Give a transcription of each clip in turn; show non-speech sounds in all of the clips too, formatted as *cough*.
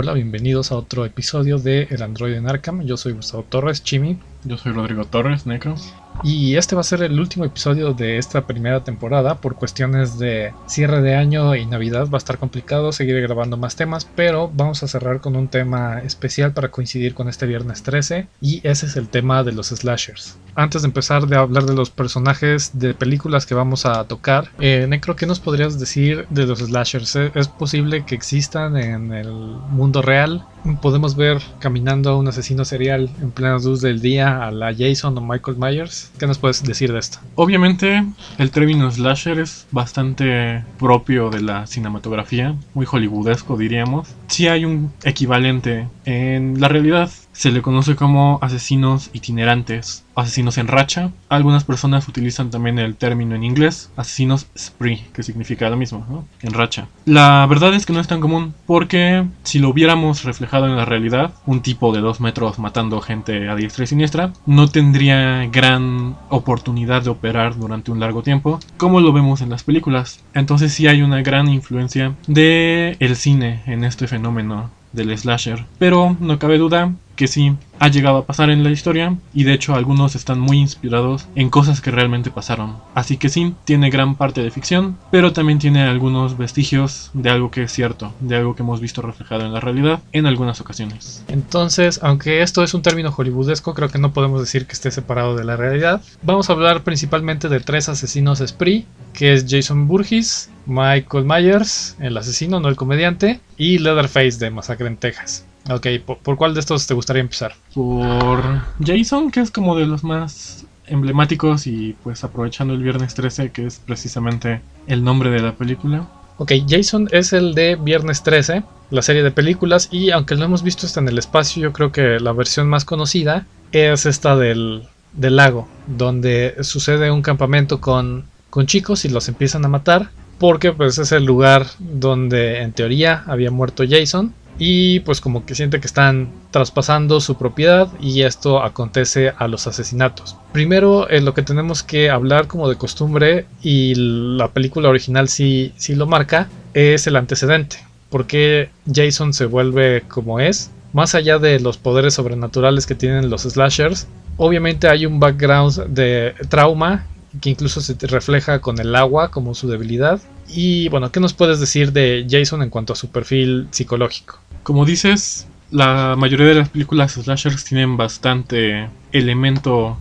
Hola, bienvenidos a otro episodio de El Android en Arkham. Yo soy Gustavo Torres, Chimi. Yo soy Rodrigo Torres, Necro. Y este va a ser el último episodio de esta primera temporada. Por cuestiones de cierre de año y Navidad va a estar complicado seguir grabando más temas, pero vamos a cerrar con un tema especial para coincidir con este viernes 13 y ese es el tema de los slashers. Antes de empezar de hablar de los personajes de películas que vamos a tocar, eh, Necro, ¿qué nos podrías decir de los slashers? ¿Es posible que existan en el mundo real? ¿Podemos ver caminando a un asesino serial en plena luz del día a la Jason o Michael Myers? ¿Qué nos puedes decir de esto? Obviamente, el término slasher es bastante propio de la cinematografía, muy hollywoodesco diríamos. Si hay un equivalente en la realidad se le conoce como asesinos itinerantes, asesinos en racha. Algunas personas utilizan también el término en inglés, asesinos spree, que significa lo mismo, ¿no? en racha. La verdad es que no es tan común, porque si lo hubiéramos reflejado en la realidad, un tipo de dos metros matando gente a diestra y siniestra, no tendría gran oportunidad de operar durante un largo tiempo, como lo vemos en las películas. Entonces sí hay una gran influencia de el cine en este fenómeno del slasher. Pero no cabe duda que sí ha llegado a pasar en la historia y de hecho algunos están muy inspirados en cosas que realmente pasaron. Así que sí, tiene gran parte de ficción, pero también tiene algunos vestigios de algo que es cierto, de algo que hemos visto reflejado en la realidad en algunas ocasiones. Entonces, aunque esto es un término hollywoodesco, creo que no podemos decir que esté separado de la realidad. Vamos a hablar principalmente de tres asesinos spree, que es Jason Burgess, Michael Myers, el asesino, no el comediante, y Leatherface de Masacre en Texas. Ok, ¿por, cuál de estos te gustaría empezar? Por Jason, que es como de los más emblemáticos y pues aprovechando el viernes 13, que es precisamente el nombre de la película. Ok, Jason es el de Viernes 13, la serie de películas, y aunque lo hemos visto está en el espacio, yo creo que la versión más conocida es esta del, del lago, donde sucede un campamento con, con chicos y los empiezan a matar, porque pues es el lugar donde en teoría había muerto Jason y pues como que siente que están traspasando su propiedad y esto acontece a los asesinatos. Primero en lo que tenemos que hablar como de costumbre y la película original sí, sí lo marca es el antecedente. ¿Por qué Jason se vuelve como es? Más allá de los poderes sobrenaturales que tienen los slashers, obviamente hay un background de trauma que incluso se refleja con el agua como su debilidad. Y bueno, ¿qué nos puedes decir de Jason en cuanto a su perfil psicológico? Como dices, la mayoría de las películas slashers tienen bastante elemento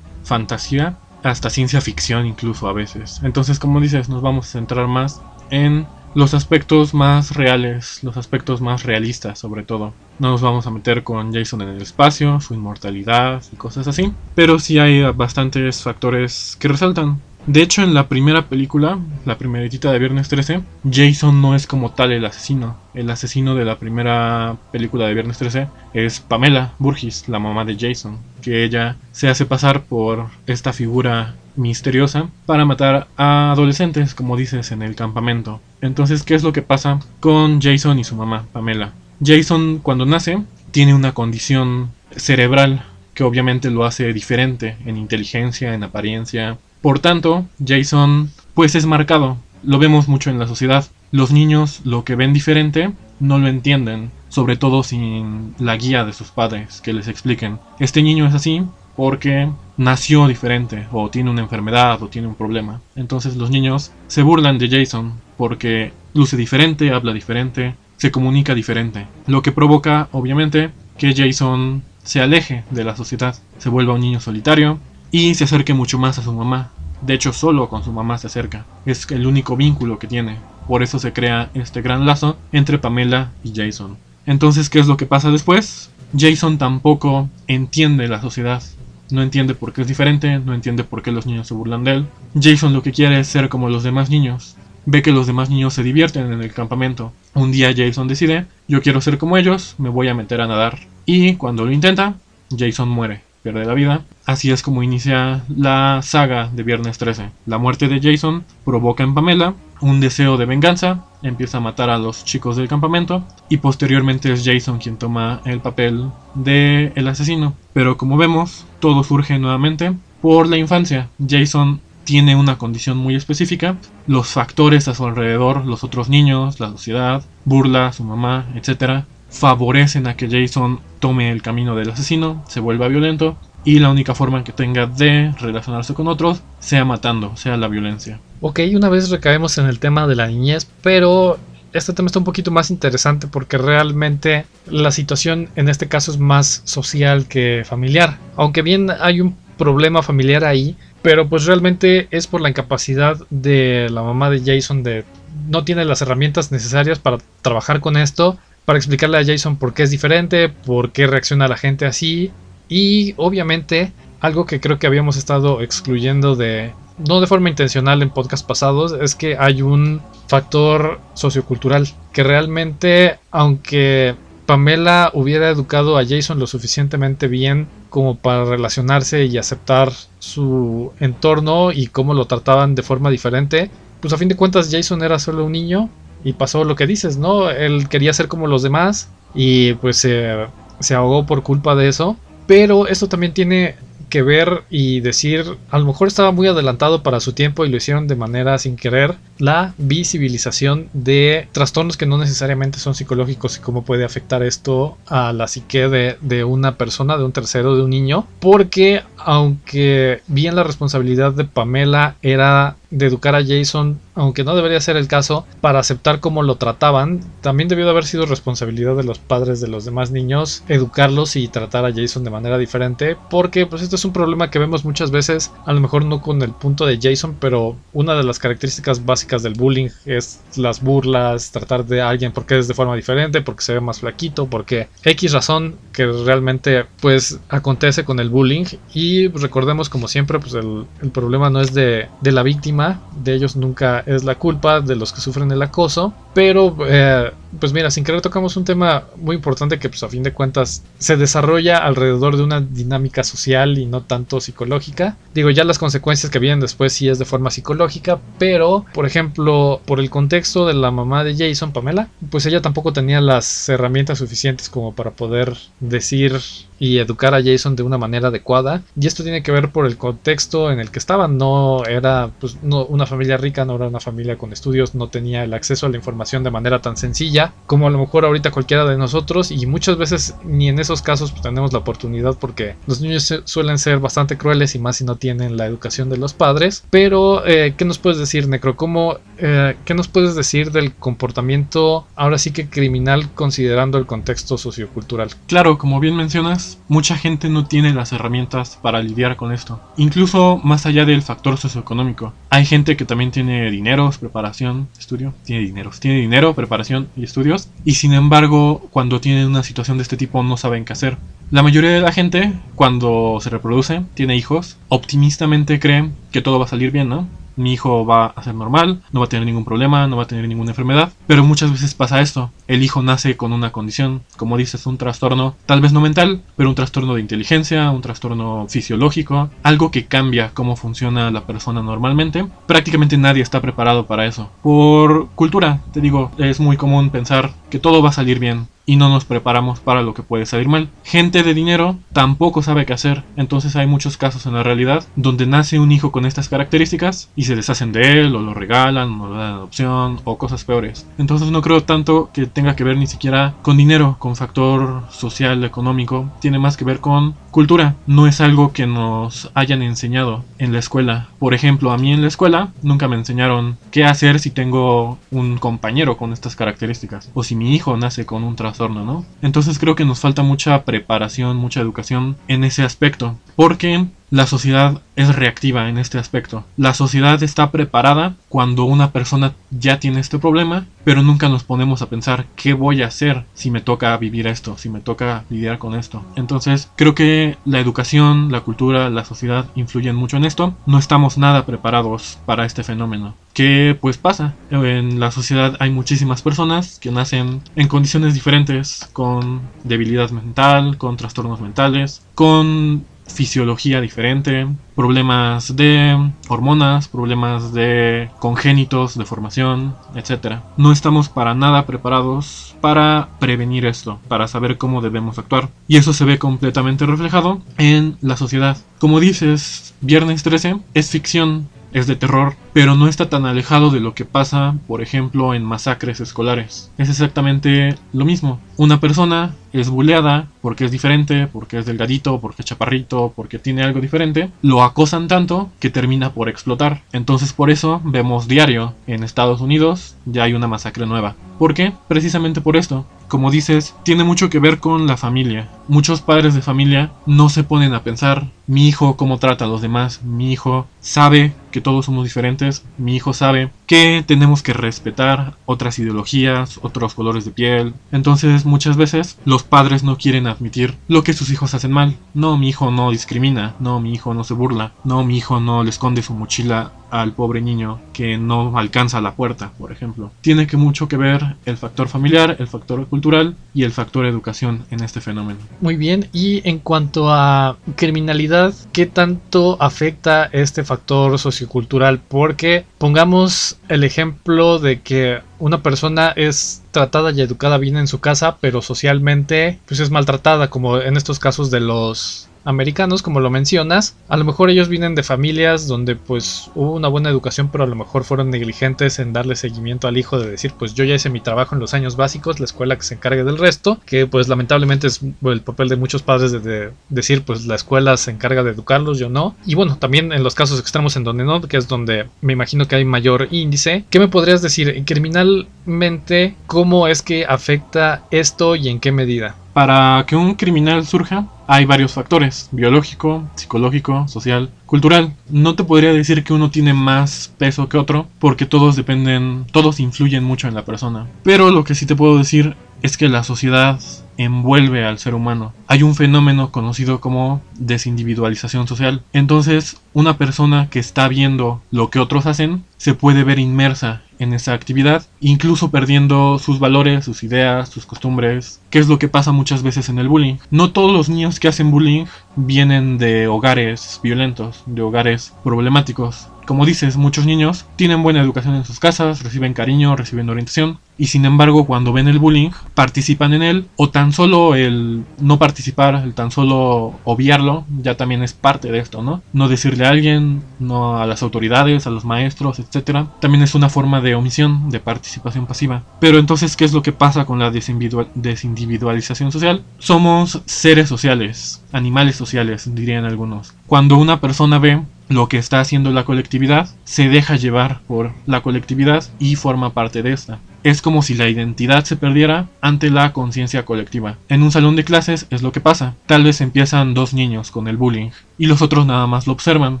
fantasía, hasta ciencia ficción incluso a veces. Entonces, como dices, nos vamos a centrar más en los aspectos más reales, los aspectos más realistas sobre todo. No nos vamos a meter con Jason en el espacio, su inmortalidad y cosas así, pero sí hay bastantes factores que resaltan. De hecho, en la primera película, la primeritita de Viernes 13, Jason no es como tal el asesino. El asesino de la primera película de Viernes 13 es Pamela Burgess, la mamá de Jason, que ella se hace pasar por esta figura misteriosa para matar a adolescentes, como dices, en el campamento. Entonces, ¿qué es lo que pasa con Jason y su mamá, Pamela? Jason, cuando nace, tiene una condición cerebral que obviamente lo hace diferente en inteligencia, en apariencia, por tanto, Jason pues es marcado. Lo vemos mucho en la sociedad. Los niños lo que ven diferente no lo entienden, sobre todo sin la guía de sus padres que les expliquen. Este niño es así porque nació diferente o tiene una enfermedad o tiene un problema. Entonces los niños se burlan de Jason porque luce diferente, habla diferente, se comunica diferente. Lo que provoca, obviamente, que Jason se aleje de la sociedad, se vuelva un niño solitario, y se acerque mucho más a su mamá. De hecho, solo con su mamá se acerca. Es el único vínculo que tiene. Por eso se crea este gran lazo entre Pamela y Jason. Entonces, ¿qué es lo que pasa después? Jason tampoco entiende la sociedad. No entiende por qué es diferente, no entiende por qué los niños se burlan de él. Jason lo que quiere es ser como los demás niños. Ve que los demás niños se divierten en el campamento. Un día Jason decide, yo quiero ser como ellos, me voy a meter a nadar. Y cuando lo intenta, Jason muere pierde la vida. Así es como inicia la saga de Viernes 13. La muerte de Jason provoca en Pamela un deseo de venganza, empieza a matar a los chicos del campamento y posteriormente es Jason quien toma el papel de el asesino. Pero como vemos, todo surge nuevamente por la infancia. Jason tiene una condición muy específica, los factores a su alrededor, los otros niños, la sociedad, burla, su mamá, etc., favorecen a que Jason tome el camino del asesino, se vuelva violento y la única forma que tenga de relacionarse con otros sea matando, sea la violencia. Ok, una vez recaemos en el tema de la niñez, pero este tema está un poquito más interesante porque realmente la situación en este caso es más social que familiar. Aunque bien hay un problema familiar ahí, pero pues realmente es por la incapacidad de la mamá de Jason de no tiene las herramientas necesarias para trabajar con esto, para explicarle a Jason por qué es diferente, por qué reacciona la gente así. Y obviamente algo que creo que habíamos estado excluyendo de no de forma intencional en podcast pasados, es que hay un factor sociocultural que realmente, aunque Pamela hubiera educado a Jason lo suficientemente bien como para relacionarse y aceptar su entorno y cómo lo trataban de forma diferente, pues a fin de cuentas Jason era solo un niño y pasó lo que dices, ¿no? Él quería ser como los demás y pues se ahogó por culpa de eso. Pero esto también tiene que ver y decir, a lo mejor estaba muy adelantado para su tiempo y lo hicieron de manera sin querer, la visibilización de trastornos que no necesariamente son psicológicos y cómo puede afectar esto a la psique de, de una persona, de un tercero, de un niño, porque aunque bien la responsabilidad de Pamela era de educar a Jason, aunque no debería ser el caso, para aceptar cómo lo trataban, también debió de haber sido responsabilidad de los padres de los demás niños educarlos y tratar a Jason de manera diferente, porque pues esto es un problema que vemos muchas veces, a lo mejor no con el punto de Jason, pero una de las características básicas del bullying es las burlas, tratar de alguien porque es de forma diferente, porque se ve más flaquito, porque X razón que realmente pues acontece con el bullying y recordemos como siempre pues el, problema no es de, de la víctima, de ellos nunca es la culpa de los que sufren el acoso, pero eh, pues mira, sin querer tocamos un tema muy importante que pues a fin de cuentas se desarrolla alrededor de una dinámica social y no tanto psicológica. Digo, ya las consecuencias que vienen después sí es de forma psicológica, pero por ejemplo, por el contexto de la mamá de Jason, Pamela, pues ella tampoco tenía las herramientas suficientes como para poder decir y educar a Jason de una manera adecuada. Y esto tiene que ver por el contexto en el que estaba. No era pues, no, una familia rica, no era una familia con estudios, no tenía el acceso a la información de manera tan sencilla como a lo mejor ahorita cualquiera de nosotros. Y muchas veces ni en esos casos pues, tenemos la oportunidad porque los niños suelen ser bastante crueles y más si no tienen la educación de los padres. Pero, eh, ¿qué nos puedes decir, Necro? ¿Cómo, eh, ¿Qué nos puedes decir del comportamiento ahora sí que criminal considerando el contexto sociocultural? Claro, como bien mencionas, mucha gente no tiene las herramientas para lidiar con esto. Incluso más allá del factor socioeconómico. Hay gente que también tiene dinero, preparación, estudio. Tiene dinero, tiene dinero, preparación y estudios. Y sin embargo, cuando tienen una situación de este tipo no saben qué hacer. La mayoría de la gente, cuando se reproduce, tiene hijos, optimistamente cree que todo va a salir bien, ¿no? Mi hijo va a ser normal, no va a tener ningún problema, no va a tener ninguna enfermedad. Pero muchas veces pasa esto. El hijo nace con una condición, como dices, un trastorno, tal vez no mental, pero un trastorno de inteligencia, un trastorno fisiológico, algo que cambia cómo funciona la persona normalmente. Prácticamente nadie está preparado para eso. Por cultura, te digo, es muy común pensar que todo va a salir bien y no nos preparamos para lo que puede salir mal. Gente de dinero tampoco sabe qué hacer, entonces hay muchos casos en la realidad donde nace un hijo con estas características y se deshacen de él o lo regalan o lo dan adopción o cosas peores. Entonces no creo tanto que tenga que ver ni siquiera con dinero, con factor social, económico, tiene más que ver con cultura. No es algo que nos hayan enseñado en la escuela. Por ejemplo, a mí en la escuela nunca me enseñaron qué hacer si tengo un compañero con estas características o si mi hijo nace con un trastorno, ¿no? Entonces creo que nos falta mucha preparación, mucha educación en ese aspecto, porque la sociedad es reactiva en este aspecto. La sociedad está preparada cuando una persona ya tiene este problema, pero nunca nos ponemos a pensar qué voy a hacer si me toca vivir esto, si me toca lidiar con esto. Entonces, creo que la educación, la cultura, la sociedad influyen mucho en esto. No estamos nada preparados para este fenómeno. ¿Qué pues pasa? En la sociedad hay muchísimas personas que nacen en condiciones diferentes, con debilidad mental, con trastornos mentales, con fisiología diferente, problemas de hormonas, problemas de congénitos, de formación, etc. No estamos para nada preparados para prevenir esto, para saber cómo debemos actuar. Y eso se ve completamente reflejado en la sociedad. Como dices, Viernes 13 es ficción, es de terror, pero no está tan alejado de lo que pasa, por ejemplo, en masacres escolares. Es exactamente lo mismo. una persona es buleada porque es diferente, porque es delgadito, porque es chaparrito, porque tiene algo diferente, lo acosan tanto que termina por explotar. Entonces por eso vemos diario en Estados Unidos ya hay una masacre nueva. ¿Por qué? Precisamente por esto. Como dices, tiene mucho que ver con la familia. Muchos padres de familia no se ponen a pensar, mi hijo cómo trata a los demás, mi hijo sabe que todos somos diferentes, mi hijo sabe que tenemos que respetar otras ideologías, otros colores de piel. Entonces muchas veces los padres no quieren admitir lo que sus hijos hacen mal. No, mi hijo no discrimina, no, mi hijo no se burla, no, mi hijo no le esconde su mochila al pobre niño que no alcanza la puerta, por ejemplo. Tiene que mucho que ver el factor familiar, el factor cultural y el factor educación en este fenómeno. Muy bien, y en cuanto a criminalidad, ¿qué tanto afecta este factor sociocultural? Porque pongamos el ejemplo de que una persona es tratada y educada bien en su casa, pero socialmente pues es maltratada, como en estos casos de los americanos, como lo mencionas, a lo mejor ellos vienen de familias donde pues hubo una buena educación, pero a lo mejor fueron negligentes en darle seguimiento al hijo de decir, pues yo ya hice mi trabajo en los años básicos, la escuela que se encargue del resto, que pues lamentablemente es el papel de muchos padres de, decir, pues la escuela se encarga de educarlos, yo no. Y bueno, también en los casos extremos en donde no, que es donde me imagino que hay mayor índice. ¿Qué me podrías decir criminalmente cómo es que afecta esto y en qué medida? Para que un criminal surja, hay varios factores, biológico, psicológico, social, cultural. No te podría decir que uno tiene más peso que otro, porque todos dependen, todos influyen mucho en la persona. Pero lo que sí te puedo decir es que la sociedad envuelve al ser humano. Hay un fenómeno conocido como desindividualización social. Entonces, una persona que está viendo lo que otros hacen se puede ver inmersa en esa actividad, incluso perdiendo sus valores, sus ideas, sus costumbres, que es lo que pasa muchas veces en el bullying. No todos los niños que hacen bullying vienen de hogares violentos, de hogares problemáticos. Como dices, muchos niños tienen buena educación en sus casas, reciben cariño, reciben orientación, y sin embargo cuando ven el bullying participan en él, o tan solo el no participar, el tan solo obviarlo, ya también es parte de esto, ¿no? No decirle a alguien, no a las autoridades, a los maestros, etc. También es una forma de omisión, de participación pasiva. Pero entonces, ¿qué es lo que pasa con la desindividualización social? Somos seres sociales, animales sociales, dirían algunos. Cuando una persona ve lo que está haciendo la colectividad, se deja llevar por la colectividad y forma parte de esta. Es como si la identidad se perdiera ante la conciencia colectiva. En un salón de clases es lo que pasa. Tal vez empiezan dos niños con el bullying y los otros nada más lo observan.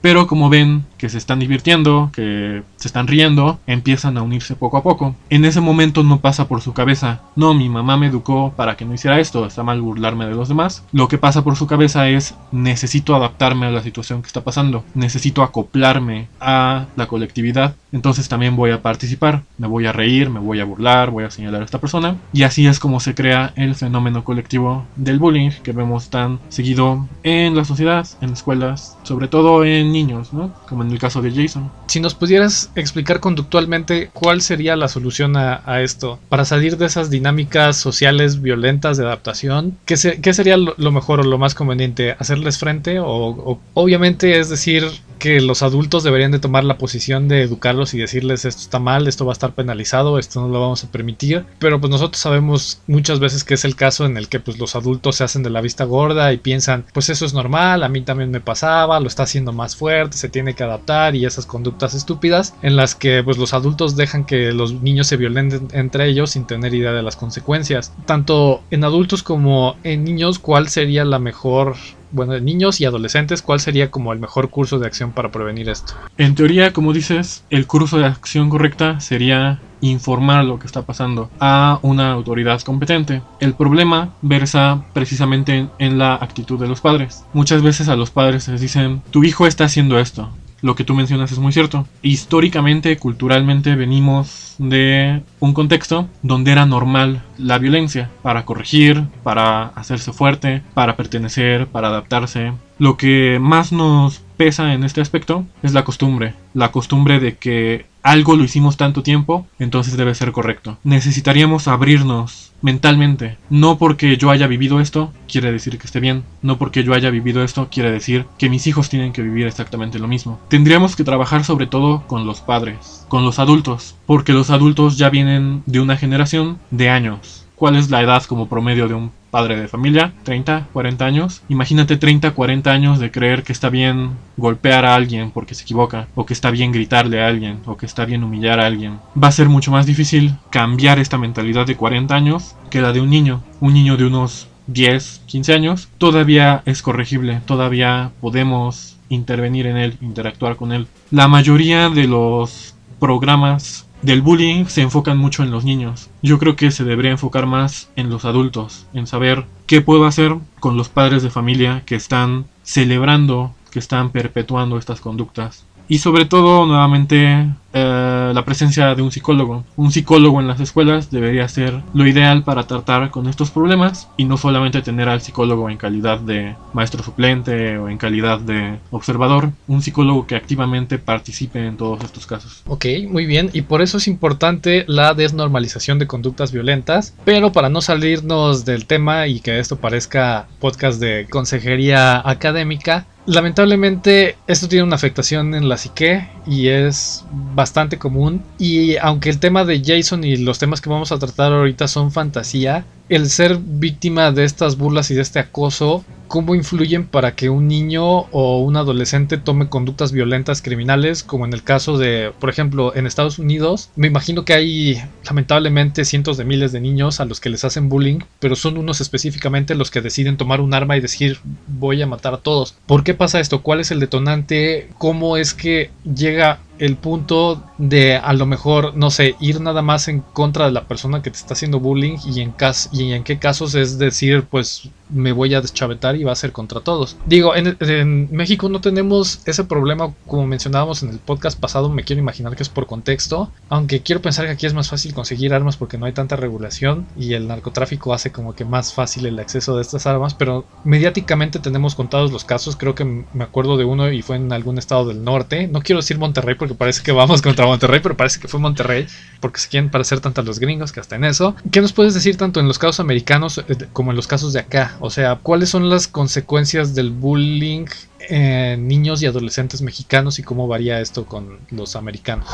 Pero como ven que se están divirtiendo, que se están riendo, empiezan a unirse poco a poco. En ese momento no pasa por su cabeza, no, mi mamá me educó para que no hiciera esto, está mal burlarme de los demás. Lo que pasa por su cabeza es, necesito adaptarme a la situación que está pasando, necesito acoplarme a la colectividad, entonces también voy a participar, me voy a reír, me voy a burlar, voy a señalar a esta persona. Y así es como se crea el fenómeno colectivo del bullying que vemos tan seguido en la sociedad, en escuelas, sobre todo en niños, ¿no? Como en el caso de Jason. Si nos pudieras explicar conductualmente cuál sería la solución a, esto, para salir de esas dinámicas sociales violentas de adaptación, ¿qué, sería lo, mejor o lo más conveniente? ¿Hacerles frente? O, obviamente es decir que los adultos deberían de tomar la posición de educarlos y decirles esto está mal, esto va a estar penalizado, esto no lo vamos a permitir, pero pues nosotros sabemos muchas veces que es el caso en el que pues los adultos se hacen de la vista gorda y piensan pues eso es normal, a mí también me pasaba, lo está haciendo más fuerte, se tiene que adaptar y esas conductas estúpidas en las que pues los adultos dejan que los niños se violenten entre ellos sin tener idea de las consecuencias. Tanto en adultos como en niños, ¿cuál sería la mejor bueno, en niños y adolescentes, ¿cuál sería como el mejor curso de acción para prevenir esto? En teoría, como dices, el curso de acción correcta sería informar lo que está pasando a una autoridad competente. El problema versa precisamente en la actitud de los padres. Muchas veces a los padres les dicen, tu hijo está haciendo esto, lo que tú mencionas es muy cierto. Históricamente, culturalmente, venimos de un contexto donde era normal la violencia para corregir, para hacerse fuerte, para pertenecer, para adaptarse. Lo que más nos pesa en este aspecto es la costumbre. La costumbre de que algo lo hicimos tanto tiempo, entonces debe ser correcto. Necesitaríamos abrirnos mentalmente. No porque yo haya vivido esto, quiere decir que esté bien. No porque yo haya vivido esto, quiere decir que mis hijos tienen que vivir exactamente lo mismo. Tendríamos que trabajar sobre todo con los padres, con los adultos, porque los adultos ya vienen de una generación de años ¿Cuál es la edad como promedio de un padre de familia? 30, 40 años. Imagínate 30, 40 años de creer que está bien golpear a alguien porque se equivoca, o que está bien gritarle a alguien, o que está bien humillar a alguien. Va a ser mucho más difícil cambiar esta mentalidad de 40 años que la de un niño. Un niño de unos 10, 15 años, todavía es corregible, todavía podemos intervenir en él, interactuar con él. La mayoría de los programas del bullying se enfocan mucho en los niños. Yo creo que se debería enfocar más en los adultos, en saber qué puedo hacer con los padres de familia que están celebrando, que están perpetuando estas conductas. Y sobre todo, nuevamente, eh, la presencia de un psicólogo. Un psicólogo en las escuelas debería ser lo ideal para tratar con estos problemas y no solamente tener al psicólogo en calidad de maestro suplente o en calidad de observador, un psicólogo que activamente participe en todos estos casos. Ok, muy bien, y por eso es importante la desnormalización de conductas violentas, pero para no salirnos del tema y que esto parezca podcast de consejería académica, Lamentablemente esto tiene una afectación en la psique y es bastante común. Y aunque el tema de Jason y los temas que vamos a tratar ahorita son fantasía, el ser víctima de estas burlas y de este acoso, cómo influyen para que un niño o un adolescente tome conductas violentas criminales, como en el caso de, por ejemplo, en Estados Unidos. Me imagino que hay lamentablemente cientos de miles de niños a los que les hacen bullying, pero son unos específicamente los que deciden tomar un arma y decir voy a matar a todos. ¿Por qué pasa esto? ¿Cuál es el detonante? ¿Cómo es que llega el punto de a lo mejor, no sé, ir nada más en contra de la persona que te está haciendo bullying y en, y en qué casos es decir, pues me voy a deschavetar y va a ser contra todos. Digo, en, México no tenemos ese problema como mencionábamos en el podcast pasado, me quiero imaginar que es por contexto, aunque quiero pensar que aquí es más fácil conseguir armas porque no hay tanta regulación y el narcotráfico hace como que más fácil el acceso de estas armas, pero mediáticamente tenemos contados los casos, creo que me acuerdo de uno y fue en algún estado del norte, no quiero decir Monterrey porque parece que vamos contra Monterrey, pero parece que fue Monterrey, porque se quieren parecer tanto a los gringos que hasta en eso. ¿Qué nos puedes decir tanto en los casos americanos eh, como en los casos de acá? O sea, ¿cuáles son las consecuencias del bullying en niños y adolescentes mexicanos y cómo varía esto con los americanos?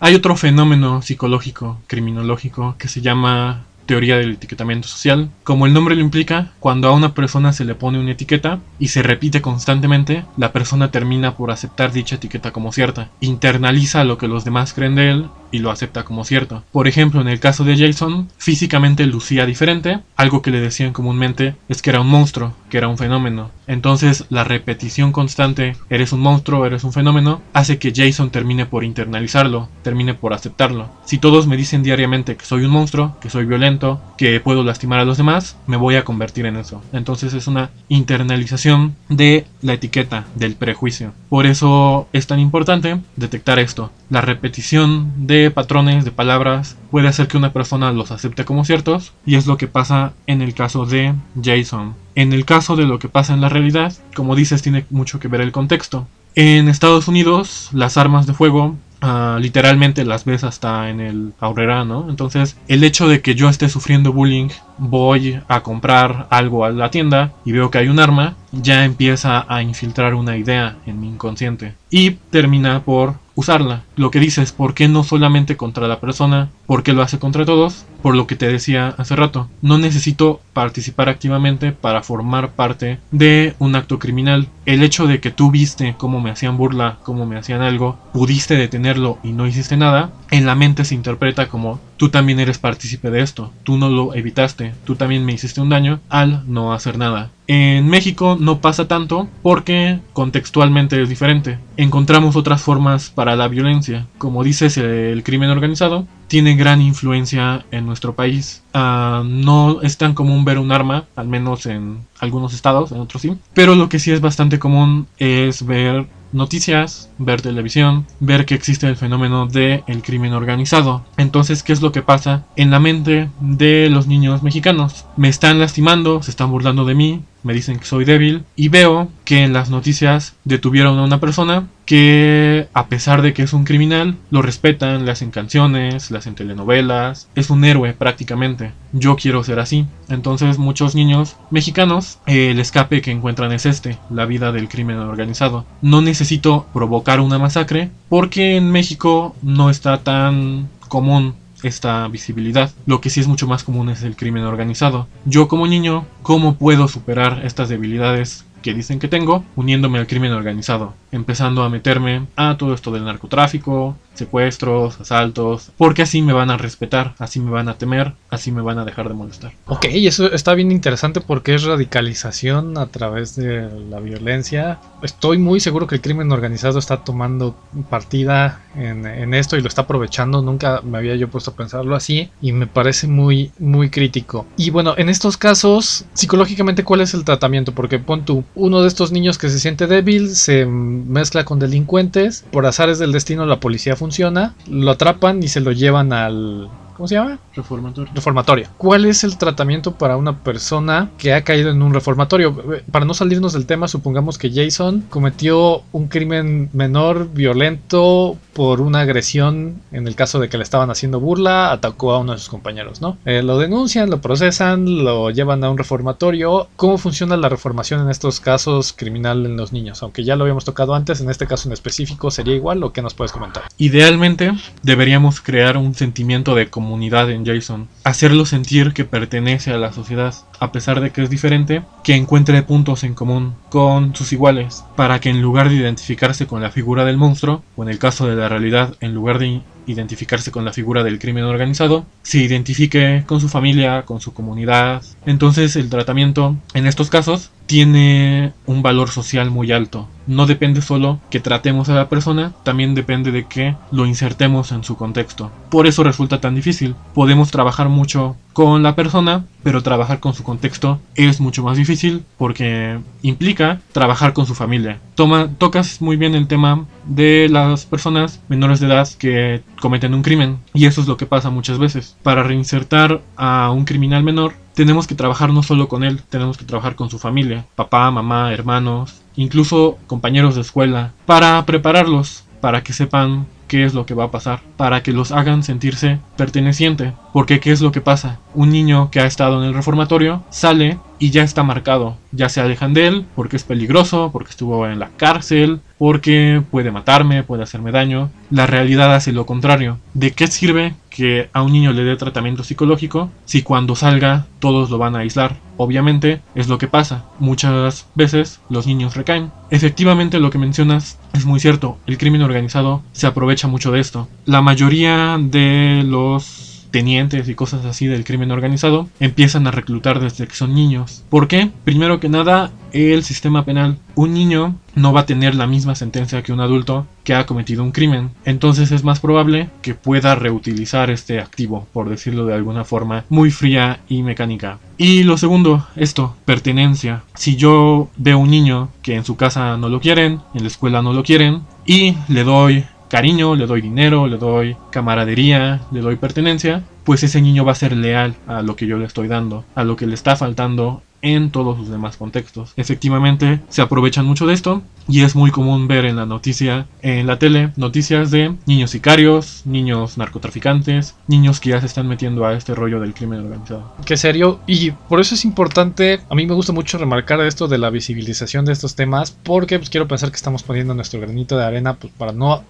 Hay otro fenómeno psicológico, criminológico, que se llama teoría del etiquetamiento social. Como el nombre lo implica, cuando a una persona se le pone una etiqueta y se repite constantemente, la persona termina por aceptar dicha etiqueta como cierta. Internaliza lo que los demás creen de él y lo acepta como cierto. Por ejemplo, en el caso de Jason, físicamente lucía diferente, algo que le decían comúnmente es que era un monstruo, que era un fenómeno. Entonces, la repetición constante, eres un monstruo, eres un fenómeno, hace que Jason termine por internalizarlo, termine por aceptarlo. Si todos me dicen diariamente que soy un monstruo, que soy violento, que puedo lastimar a los demás, me voy a convertir en eso. Entonces es una internalización de la etiqueta, del prejuicio. Por eso es tan importante detectar esto. La repetición de patrones, de palabras, puede hacer que una persona los acepte como ciertos y es lo que pasa en el caso de Jason. En el caso de lo que pasa en la realidad, como dices, tiene mucho que ver el contexto. En Estados Unidos, las armas de fuego Ah, literalmente las ves hasta en el ahorrera, ¿no? Entonces, el hecho de que yo esté sufriendo bullying, voy a comprar algo a la tienda y veo que hay un arma, ya empieza a infiltrar una idea en mi inconsciente y termina por usarla. Lo que dices, ¿por qué no solamente contra la persona? ¿Por qué lo hace contra todos? Por lo que te decía hace rato, no necesito participar activamente para formar parte de un acto criminal. El hecho de que tú viste cómo me hacían burla, cómo me hacían algo, pudiste detenerlo y no hiciste nada, en la mente se interpreta como tú también eres partícipe de esto, tú no lo evitaste, tú también me hiciste un daño al no hacer nada. En México no pasa tanto porque contextualmente es diferente. Encontramos otras formas para la violencia. Como dices, el crimen organizado tiene gran influencia en nuestro país. Ah, no es tan común ver un arma, al menos en algunos estados, en otros sí. Pero lo que sí es bastante común es ver noticias, ver televisión, ver que existe el fenómeno del el crimen organizado. Entonces, ¿qué es lo que pasa en la mente de los niños mexicanos? Me están lastimando, se están burlando de mí, me dicen que soy débil y veo que en las noticias detuvieron a una persona que a pesar de que es un criminal, lo respetan, le hacen canciones, le hacen telenovelas, es un héroe prácticamente. Yo quiero ser así. Entonces muchos niños mexicanos, el escape que encuentran es este, la vida del crimen organizado. No necesito provocar una masacre porque en México no está tan común esta visibilidad. Lo que sí es mucho más común es el crimen organizado. Yo como niño, ¿cómo puedo superar estas debilidades que dicen que tengo, uniéndome al crimen organizado, empezando a meterme a todo esto del narcotráfico, secuestros, asaltos, porque así me van a respetar, así me van a temer, así me van a dejar de molestar. Ok, eso está bien interesante porque es radicalización a través de la violencia. Estoy muy seguro que el crimen organizado está tomando partida en, en esto y lo está aprovechando. Nunca me había yo puesto a pensarlo así y me parece muy, muy crítico. Y bueno, en estos casos, psicológicamente, ¿cuál es el tratamiento? Porque pon tú, uno de estos niños que se siente débil se mezcla con delincuentes, por azares del destino la policía funciona lo atrapan y se lo llevan al, ¿Cómo se llama? Reformatorio. Reformatorio. ¿Cuál es el tratamiento para una persona que ha caído en un reformatorio? Para no salirnos del tema, supongamos que Jason cometió un crimen menor, violento, por una agresión, en el caso de que le estaban haciendo burla, atacó a uno de sus compañeros, ¿no? Eh, lo denuncian, lo procesan, lo llevan a un reformatorio. ¿Cómo funciona la reformación en estos casos criminal en los niños? Aunque ya lo habíamos tocado antes, en este caso en específico, ¿sería igual o qué nos puedes comentar? Idealmente, deberíamos crear un sentimiento de comunidad comunidad en Jason, hacerlo sentir que pertenece a la sociedad, a pesar de que es diferente, que encuentre puntos en común con sus iguales, para que en lugar de identificarse con la figura del monstruo, o en el caso de la realidad, en lugar de identificarse con la figura del crimen organizado, se identifique con su familia, con su comunidad. Entonces el tratamiento en estos casos tiene un valor social muy alto. No depende solo que tratemos a la persona, también depende de que lo insertemos en su contexto. Por eso resulta tan difícil. Podemos trabajar mucho con la persona, pero trabajar con su contexto es mucho más difícil porque implica trabajar con su familia. Toma, tocas muy bien el tema de las personas menores de edad que cometen un crimen y eso es lo que pasa muchas veces. Para reinsertar a un criminal menor tenemos que trabajar no solo con él, tenemos que trabajar con su familia, papá, mamá, hermanos, incluso compañeros de escuela, para prepararlos, para que sepan qué es lo que va a pasar, para que los hagan sentirse perteneciente. Porque ¿qué es lo que pasa? Un niño que ha estado en el reformatorio sale y ya está marcado. Ya se alejan de él porque es peligroso, porque estuvo en la cárcel, porque puede matarme, puede hacerme daño. La realidad hace lo contrario. ¿De qué sirve que a un niño le dé tratamiento psicológico si cuando salga todos lo van a aislar? Obviamente es lo que pasa. Muchas veces los niños recaen. Efectivamente lo que mencionas es muy cierto. El crimen organizado se aprovecha mucho de esto. La mayoría de los tenientes y cosas así del crimen organizado empiezan a reclutar desde que son niños. ¿Por qué? Primero que nada, el sistema penal. Un niño no va a tener la misma sentencia que un adulto que ha cometido un crimen. Entonces es más probable que pueda reutilizar este activo, por decirlo de alguna forma, muy fría y mecánica. Y lo segundo, esto, pertenencia. Si yo veo un niño que en su casa no lo quieren, en la escuela no lo quieren, y le doy cariño, le doy dinero, le doy camaradería, le doy pertenencia, pues ese niño va a ser leal a lo que yo le estoy dando, a lo que le está faltando en todos los demás contextos. Efectivamente, se aprovechan mucho de esto y es muy común ver en la noticia, en la tele, noticias de niños sicarios, niños narcotraficantes, niños que ya se están metiendo a este rollo del crimen organizado. Qué serio, y por eso es importante, a mí me gusta mucho remarcar esto de la visibilización de estos temas, porque pues, quiero pensar que estamos poniendo nuestro granito de arena pues, para no,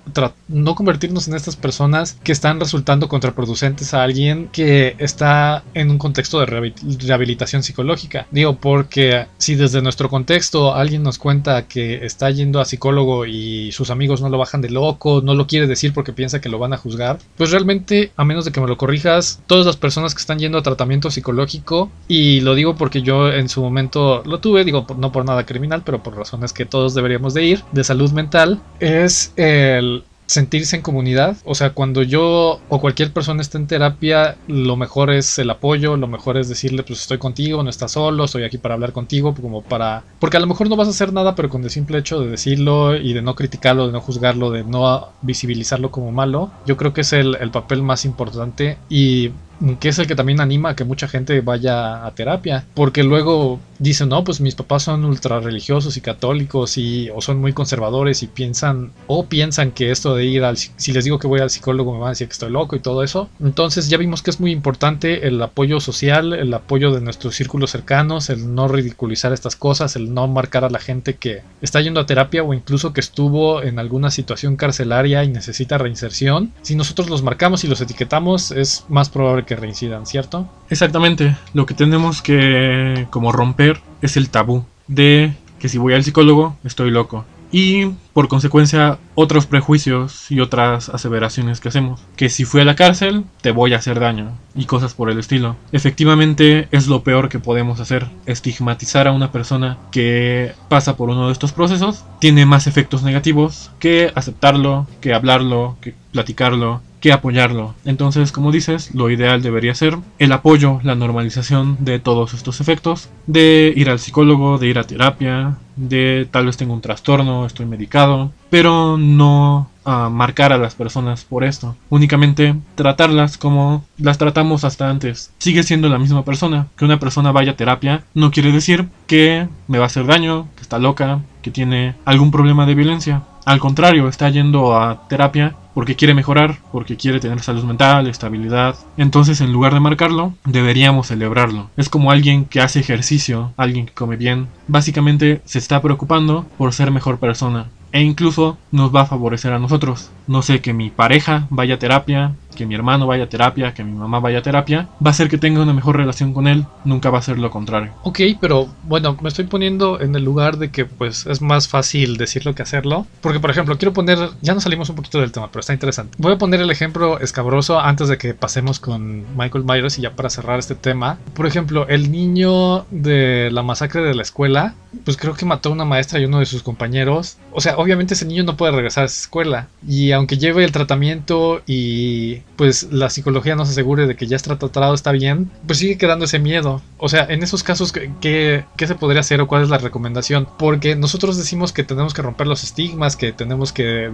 no convertirnos en estas personas que están resultando contraproducentes a alguien que está en un contexto de rehabilitación psicológica. Digo, porque si desde nuestro contexto alguien nos cuenta que está yendo a psicólogo y sus amigos no lo bajan de loco, no lo quiere decir porque piensa que lo van a juzgar, pues realmente, a menos de que me lo corrijas, todas las personas que están yendo a tratamiento psicológico, y lo digo porque yo en su momento lo tuve, digo, no por nada criminal, pero por razones que todos deberíamos de ir, de salud mental, es el sentirse en comunidad. O sea, cuando yo o cualquier persona está en terapia, lo mejor es el apoyo, lo mejor es decirle, pues estoy contigo, no estás solo, estoy aquí para hablar contigo, como para... Porque a lo mejor no vas a hacer nada, pero con el simple hecho de decirlo y de no criticarlo, de no juzgarlo, de no visibilizarlo como malo, yo creo que es el, el papel más importante y que es el que también anima a que mucha gente vaya a terapia, porque luego dicen, no, pues mis papás son ultra religiosos y católicos y o son muy conservadores y piensan o piensan que esto de ir al si les digo que voy al psicólogo me van a decir que estoy loco y todo eso. Entonces ya vimos que es muy importante el apoyo social, el apoyo de nuestros círculos cercanos, el no ridiculizar estas cosas, el no marcar a la gente que está yendo a terapia o incluso que estuvo en alguna situación carcelaria y necesita reinserción. Si nosotros los marcamos y los etiquetamos es más probable que reincidan, ¿cierto? Exactamente. Lo que tenemos que como romper es el tabú de que si voy al psicólogo estoy loco. Y por consecuencia otros prejuicios y otras aseveraciones que hacemos. Que si fui a la cárcel te voy a hacer daño y cosas por el estilo. Efectivamente es lo peor que podemos hacer. Estigmatizar a una persona que pasa por uno de estos procesos tiene más efectos negativos que aceptarlo, que hablarlo, que platicarlo que apoyarlo. Entonces, como dices, lo ideal debería ser el apoyo, la normalización de todos estos efectos, de ir al psicólogo, de ir a terapia, de tal vez tengo un trastorno, estoy medicado, pero no ah, marcar a las personas por esto, únicamente tratarlas como las tratamos hasta antes. Sigue siendo la misma persona. Que una persona vaya a terapia no quiere decir que me va a hacer daño, que está loca, que tiene algún problema de violencia. Al contrario, está yendo a terapia porque quiere mejorar, porque quiere tener salud mental, estabilidad. Entonces, en lugar de marcarlo, deberíamos celebrarlo. Es como alguien que hace ejercicio, alguien que come bien. Básicamente se está preocupando por ser mejor persona e incluso nos va a favorecer a nosotros. No sé, que mi pareja vaya a terapia, que mi hermano vaya a terapia, que mi mamá vaya a terapia, va a ser que tenga una mejor relación con él, nunca va a ser lo contrario. Ok, pero bueno, me estoy poniendo en el lugar de que pues es más fácil decirlo que hacerlo, porque por ejemplo, quiero poner, ya nos salimos un poquito del tema, pero está interesante. Voy a poner el ejemplo escabroso antes de que pasemos con Michael Myers y ya para cerrar este tema. Por ejemplo, el niño de la masacre de la escuela, pues creo que mató a una maestra y uno de sus compañeros. O sea, obviamente ese niño no puede regresar a esa escuela y aunque lleve el tratamiento y pues la psicología no se asegure de que ya está tratado, está bien, pues sigue quedando ese miedo. O sea, en esos casos, ¿qué, ¿qué, se podría hacer o cuál es la recomendación? Porque nosotros decimos que tenemos que romper los estigmas, que tenemos que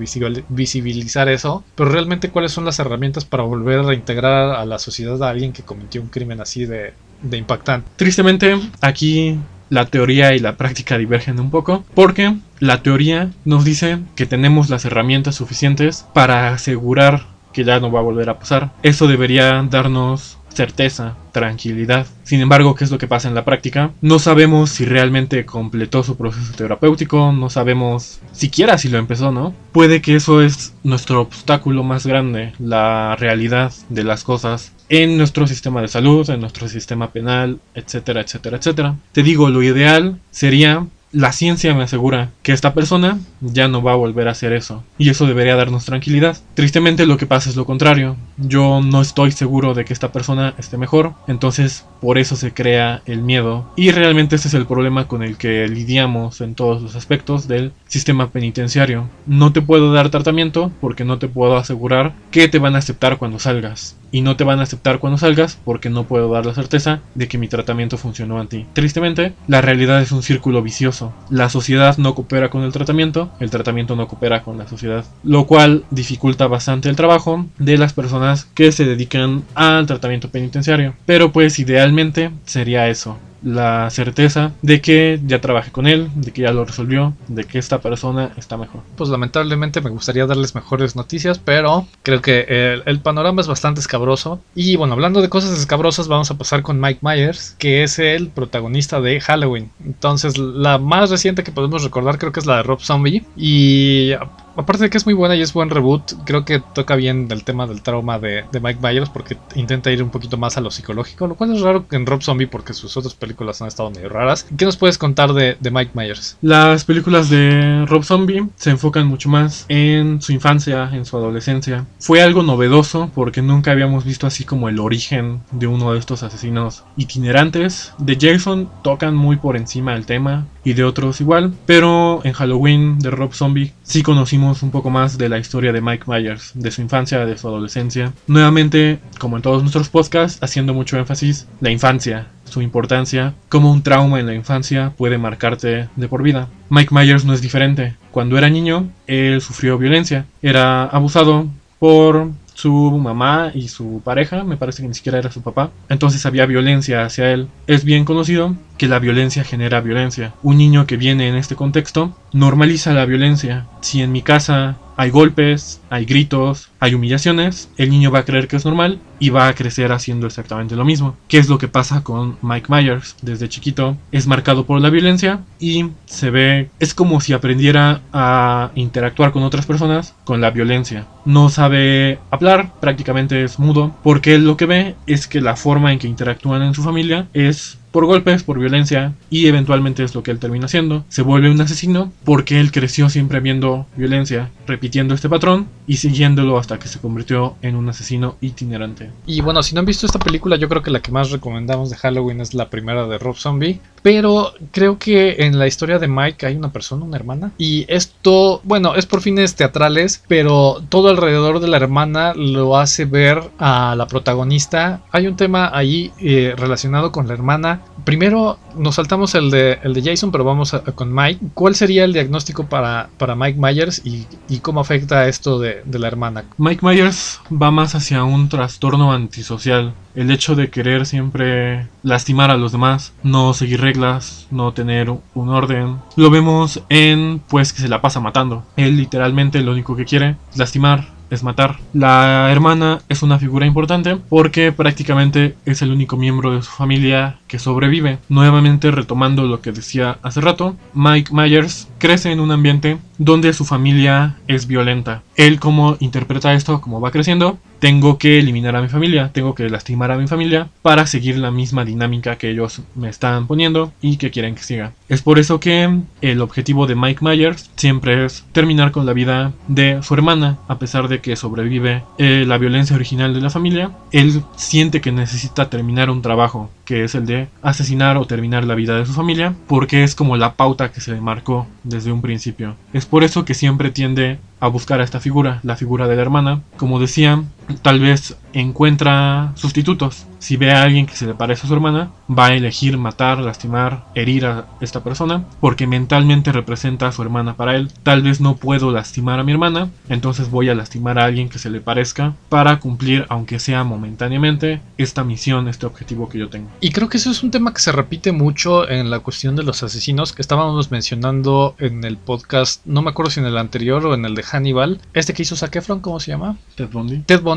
visibilizar eso, pero realmente cuáles son las herramientas para volver a reintegrar a la sociedad a alguien que cometió un crimen así de impactante. Tristemente, aquí la teoría y la práctica divergen un poco, porque la teoría nos dice que tenemos las herramientas suficientes para asegurar que ya no va a volver a pasar. Eso debería darnos certeza, tranquilidad. Sin embargo, ¿qué es lo que pasa en la práctica? No sabemos si realmente completó su proceso terapéutico, no sabemos siquiera si lo empezó, ¿no? Puede que eso es nuestro obstáculo más grande, la realidad de las cosas en nuestro sistema de salud, en nuestro sistema penal, etcétera, etcétera, etcétera. Te digo, lo ideal sería la ciencia me asegura que esta persona ya no va a volver a hacer eso. Y eso debería darnos tranquilidad. Tristemente lo que pasa es lo contrario. Yo no estoy seguro de que esta persona esté mejor. Entonces por eso se crea el miedo. Y realmente ese es el problema con el que lidiamos en todos los aspectos del sistema penitenciario. No te puedo dar tratamiento porque no te puedo asegurar que te van a aceptar cuando salgas. Y no te van a aceptar cuando salgas porque no puedo dar la certeza de que mi tratamiento funcionó a ti. Tristemente, la realidad es un círculo vicioso la sociedad no coopera con el tratamiento, el tratamiento no coopera con la sociedad, lo cual dificulta bastante el trabajo de las personas que se dedican al tratamiento penitenciario. Pero pues idealmente sería eso, la certeza de que ya trabajé con él, de que ya lo resolvió, de que esta persona está mejor. Pues lamentablemente me gustaría darles mejores noticias, pero creo que el, panorama es bastante escabroso. Y bueno, hablando de cosas escabrosas, vamos a pasar con Mike Myers, que es el protagonista de Halloween. Entonces, la más reciente que podemos recordar creo que es la de Rob Zombie. Y aparte de que es muy buena y es buen reboot, creo que toca bien el tema del trauma de, Mike Myers porque intenta ir un poquito más a lo psicológico, lo cual es raro en Rob Zombie porque sus otras películas han estado medio raras. ¿Qué nos puedes contar de, Mike Myers? Las películas de Rob Zombie se enfocan mucho más en su infancia, en su adolescencia. Fue algo novedoso porque nunca habíamos visto así como el origen de uno de estos asesinos itinerantes. De Jason tocan muy por encima el tema y de otros igual, pero en Halloween de Rob Zombie sí conocimos un poco más de la historia de Mike Myers, de su infancia, de su adolescencia. Nuevamente, como en todos nuestros podcasts, haciendo mucho énfasis, la infancia, su importancia, cómo un trauma en la infancia puede marcarte de por vida. Mike Myers no es diferente. Cuando era niño, él sufrió violencia. Era abusado por su mamá y su pareja, me parece que ni siquiera era su papá. Entonces había violencia hacia él. Es bien conocido que la violencia genera violencia. Un niño que viene en este contexto normaliza la violencia. Si en mi casa hay golpes, hay gritos, hay humillaciones, el niño va a creer que es normal y va a crecer haciendo exactamente lo mismo. ¿Qué es lo que pasa con Mike Myers? Desde chiquito es marcado por la violencia y se ve, es como si aprendiera a interactuar con otras personas con la violencia. No sabe hablar, prácticamente es mudo, porque lo que ve es que la forma en que interactúan en su familia es por golpes, por violencia y eventualmente es lo que él termina haciendo. Se vuelve un asesino porque él creció siempre viendo violencia, repitiendo este patrón y siguiéndolo hasta que se convirtió en un asesino itinerante. Y bueno, si no han visto esta película, yo creo que la que más recomendamos de Halloween es la primera de Rob Zombie. Pero creo que en la historia de Mike hay una persona, una hermana. Y esto, bueno, es por fines teatrales, pero todo alrededor de la hermana lo hace ver a la protagonista. Hay un tema ahí eh, relacionado con la hermana. Primero nos saltamos el de, el de Jason, pero vamos con Mike. ¿Cuál sería el diagnóstico para, para Mike Myers y, cómo afecta esto de, de la hermana? Mike Myers va más hacia un trastorno antisocial el hecho de querer siempre lastimar a los demás, no seguir reglas, no tener un orden. Lo vemos en pues que se la pasa matando. Él literalmente lo único que quiere es lastimar, es matar. La hermana es una figura importante porque prácticamente es el único miembro de su familia que sobrevive. Nuevamente retomando lo que decía hace rato, Mike Myers crece en un ambiente donde su familia es violenta. Él como interpreta esto, como va creciendo, tengo que eliminar a mi familia, tengo que lastimar a mi familia para seguir la misma dinámica que ellos me están poniendo y que quieren que siga. Es por eso que el objetivo de Mike Myers siempre es terminar con la vida de su hermana, a pesar de que sobrevive eh, la violencia original de la familia. Él siente que necesita terminar un trabajo, que es el de asesinar o terminar la vida de su familia, porque es como la pauta que se marcó desde un principio. Por eso que siempre tiende a buscar a esta figura, la figura de la hermana. Como decía, tal vez encuentra sustitutos. Si ve a alguien que se le parece a su hermana, va a elegir matar, lastimar, herir a esta persona, porque mentalmente representa a su hermana para él. Tal vez no puedo lastimar a mi hermana, entonces voy a lastimar a alguien que se le parezca para cumplir, aunque sea momentáneamente, esta misión, este objetivo que yo tengo. Y creo que eso es un tema que se repite mucho en la cuestión de los asesinos que estábamos mencionando en el podcast, no me acuerdo si en el anterior o en el de Hannibal, este que hizo Zac Efron, ¿cómo se llama? Ted Bundy. Ted Bundy,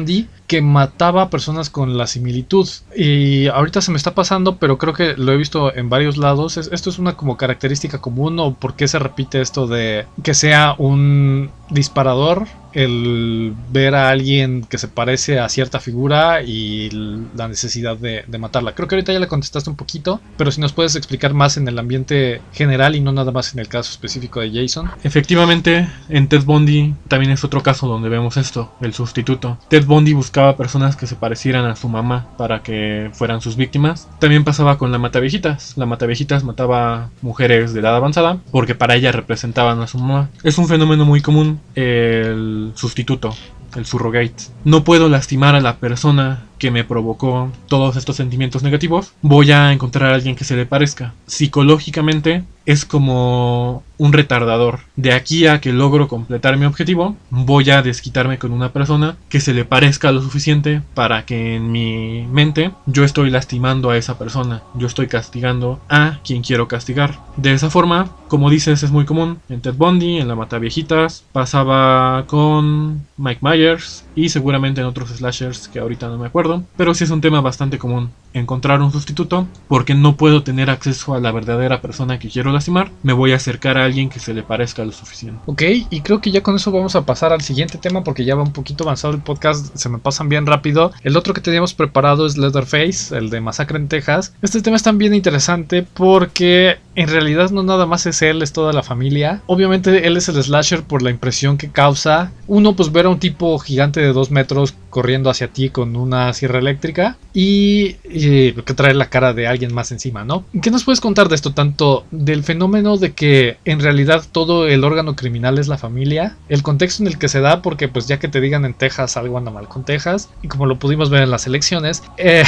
que mataba a personas con la similitud. Y ahorita se me está pasando, pero creo que lo he visto en varios lados. esto es una como característica común o por qué se repite esto de que sea un disparador el ver a alguien que se parece a cierta figura y la necesidad de, matarla. Creo que ahorita ya le contestaste un poquito, pero si nos puedes explicar más en el ambiente general y no nada más en el caso específico de Jason. Efectivamente, en Ted Bundy también es otro caso donde vemos esto, el sustituto. Ted Bundy buscaba personas que se parecieran a su mamá para que fueran sus víctimas. También pasaba con la Matavejitas. La Matavejitas mataba mujeres de edad avanzada porque para ella representaban a su mamá. Es un fenómeno muy común el sustituto, el surrogate. No puedo lastimar a la persona que me provocó todos estos sentimientos negativos, voy a encontrar a alguien que se le parezca. Psicológicamente es como un retardador. De aquí a que logro completar mi objetivo, voy a desquitarme con una persona que se le parezca lo suficiente para que en mi mente yo estoy lastimando a esa persona, yo estoy castigando a quien quiero castigar. De esa forma, como dices, es muy común en Ted Bundy, en La Mata Viejitas, pasaba con Mike Myers y seguramente en otros slashers que ahorita no me acuerdo pero sí es un tema bastante común encontrar un sustituto porque no puedo tener acceso a la verdadera persona que quiero lastimar, me voy a acercar a alguien que se le parezca lo suficiente. Ok, y creo que ya con eso vamos a pasar al siguiente tema porque ya va un poquito avanzado el podcast, se me pasan bien rápido. El otro que teníamos preparado es Leatherface, el de Masacre en Texas. Este tema es también interesante porque en realidad no nada más es él, es toda la familia. Obviamente él es el slasher por la impresión que causa. Uno pues ver a un tipo gigante de dos metros corriendo hacia ti con una sierra eléctrica y, que, que trae la cara de alguien más encima, ¿no? ¿Qué nos puedes contar de esto? Tanto del fenómeno de que en realidad todo el órgano criminal es la familia, el contexto en el que se da, porque pues ya que te digan en Texas algo anda mal con Texas, y como lo pudimos ver en las elecciones, eh,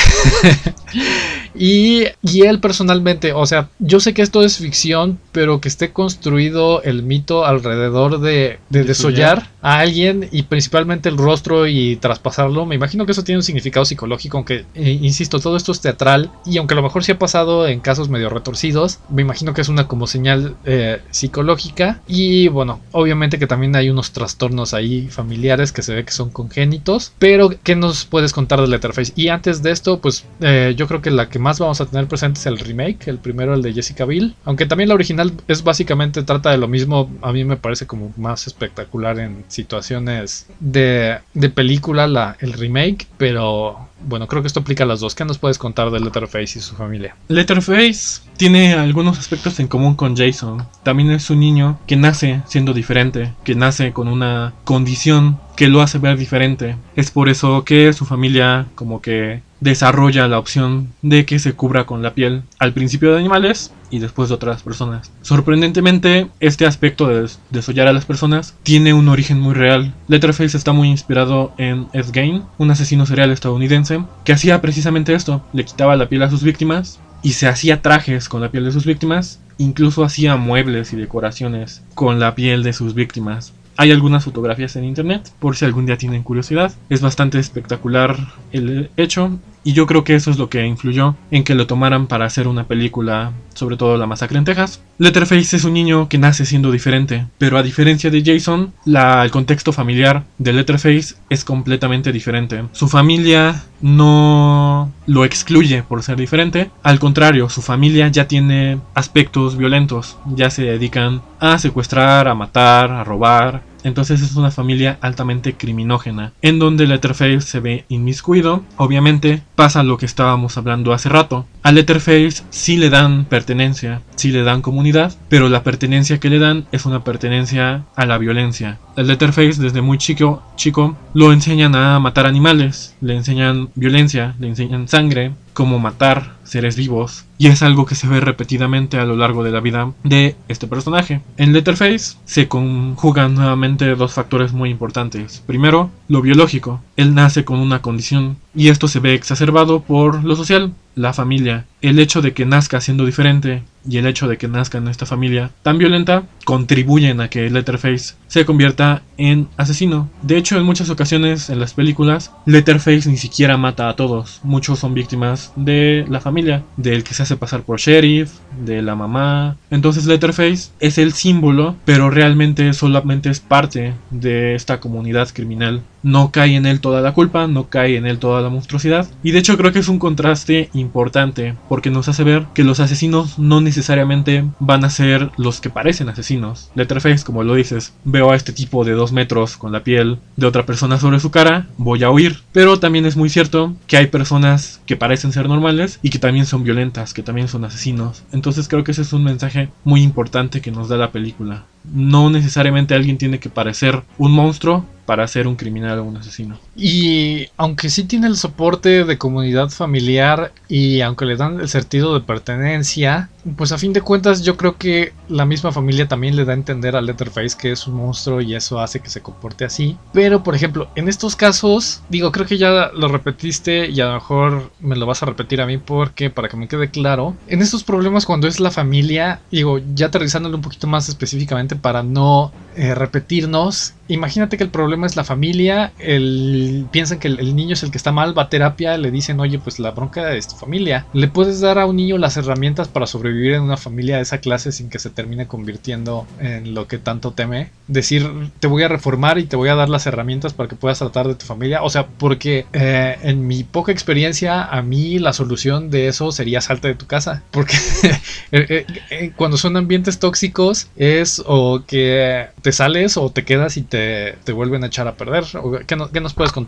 *laughs* y, y él personalmente, o sea, yo sé que esto es ficción, pero que esté construido el mito alrededor de, de desollar a alguien y principalmente el rostro y traspasarlo, me imagino que eso tiene un significado psicológico, aunque, eh, insisto, todo esto es teatral y aunque a lo mejor sí ha pasado en casos medio retorcidos, me imagino que es una como señal eh, psicológica y bueno, obviamente que también hay unos trastornos ahí familiares que se ve que son congénitos, pero ¿qué nos puedes contar de Letterface? Y antes de esto, pues eh, yo creo que la que más vamos a tener presente es el remake, el primero, el de Jessica Biel, aunque también la original es básicamente trata de lo mismo, a mí me parece como más espectacular en situaciones de, de película, la, el remake, pero bueno, creo que esto aplica a las dos. ¿Qué nos puedes contar de Letterface y su familia? Letterface tiene algunos aspectos en común con Jason. También es un niño que nace siendo diferente, que nace con una condición que lo hace ver diferente. Es por eso que su familia como que desarrolla la opción de que se cubra con la piel al principio de animales y después de otras personas. Sorprendentemente, este aspecto de desollar a las personas tiene un origen muy real. Letterface está muy inspirado en Ed Gein, un asesino serial estadounidense, que hacía precisamente esto, le quitaba la piel a sus víctimas y se hacía trajes con la piel de sus víctimas, incluso hacía muebles y decoraciones con la piel de sus víctimas. Hay algunas fotografías en internet por si algún día tienen curiosidad. Es bastante espectacular el hecho y yo creo que eso es lo que influyó en que lo tomaran para hacer una película, sobre todo La Masacre en Texas. Letterface es un niño que nace siendo diferente, pero a diferencia de Jason, el contexto familiar de Letterface es completamente diferente. Su familia no lo excluye por ser diferente, al contrario, su familia ya tiene aspectos violentos, ya se dedican a secuestrar, a matar, a robar, entonces es una familia altamente criminógena, en donde Letterface se ve inmiscuido. Obviamente pasa lo que estábamos hablando hace rato. A Letterface sí le dan pertenencia, sí le dan comunidad, pero la pertenencia que le dan es una pertenencia a la violencia. El Letterface desde muy chico, chico lo enseñan a matar animales, le enseñan violencia, le enseñan sangre, cómo matar seres vivos, y es algo que se ve repetidamente a lo largo de la vida de este personaje. En Letterface se conjugan nuevamente dos factores muy importantes. Primero, lo biológico. Él nace con una condición y esto se ve exacerbado por lo social, la familia. El hecho de que nazca siendo diferente y el hecho de que nazca en esta familia tan violenta contribuyen a que Letterface se convierta en asesino. De hecho, en muchas ocasiones en las películas, Letterface ni siquiera mata a todos. Muchos son víctimas de la familia, del que se hace pasar por sheriff, de la mamá. Entonces Letterface es el símbolo, pero realmente solamente es parte de esta comunidad criminal. No cae en él toda la culpa, no cae en él toda la monstruosidad. Y de hecho creo que es un contraste importante porque nos hace ver que los asesinos no necesariamente van a ser los que parecen asesinos. Letterface, como lo dices, veo a este tipo de dos metros con la piel de otra persona sobre su cara, voy a huir. Pero también es muy cierto que hay personas que parecen ser normales y que también son violentas, que también son asesinos. Entonces creo que ese es un mensaje muy importante que nos da la película. No necesariamente alguien tiene que parecer un monstruo para ser un criminal o un asesino. Y aunque sí tiene el soporte de comunidad familiar y aunque le dan el sentido de pertenencia, pues a fin de cuentas yo creo que la misma familia también le da a entender a Letterface que es un monstruo y eso hace que se comporte así. Pero por ejemplo, en estos casos, digo, creo que ya lo repetiste y a lo mejor me lo vas a repetir a mí porque para que me quede claro, en estos problemas cuando es la familia, digo, ya aterrizándolo un poquito más específicamente para no eh, repetirnos, imagínate que el problema es la familia, el, piensan que el, niño es el que está mal, va a terapia, le dicen, oye, pues la bronca es tu familia. Le puedes dar a un niño las herramientas para sobrevivir en una familia de esa clase sin que se termine convirtiendo en lo que tanto teme. Decir, te voy a reformar y te voy a dar las herramientas para que puedas tratar de tu familia. O sea, porque eh, en mi poca experiencia, a mí la solución de eso sería salte de tu casa. Porque *laughs* eh, eh, cuando son ambientes tóxicos es o que te sales o te quedas y te, te vuelven a echar a perder. ¿Qué, ¿Qué, nos puedes contar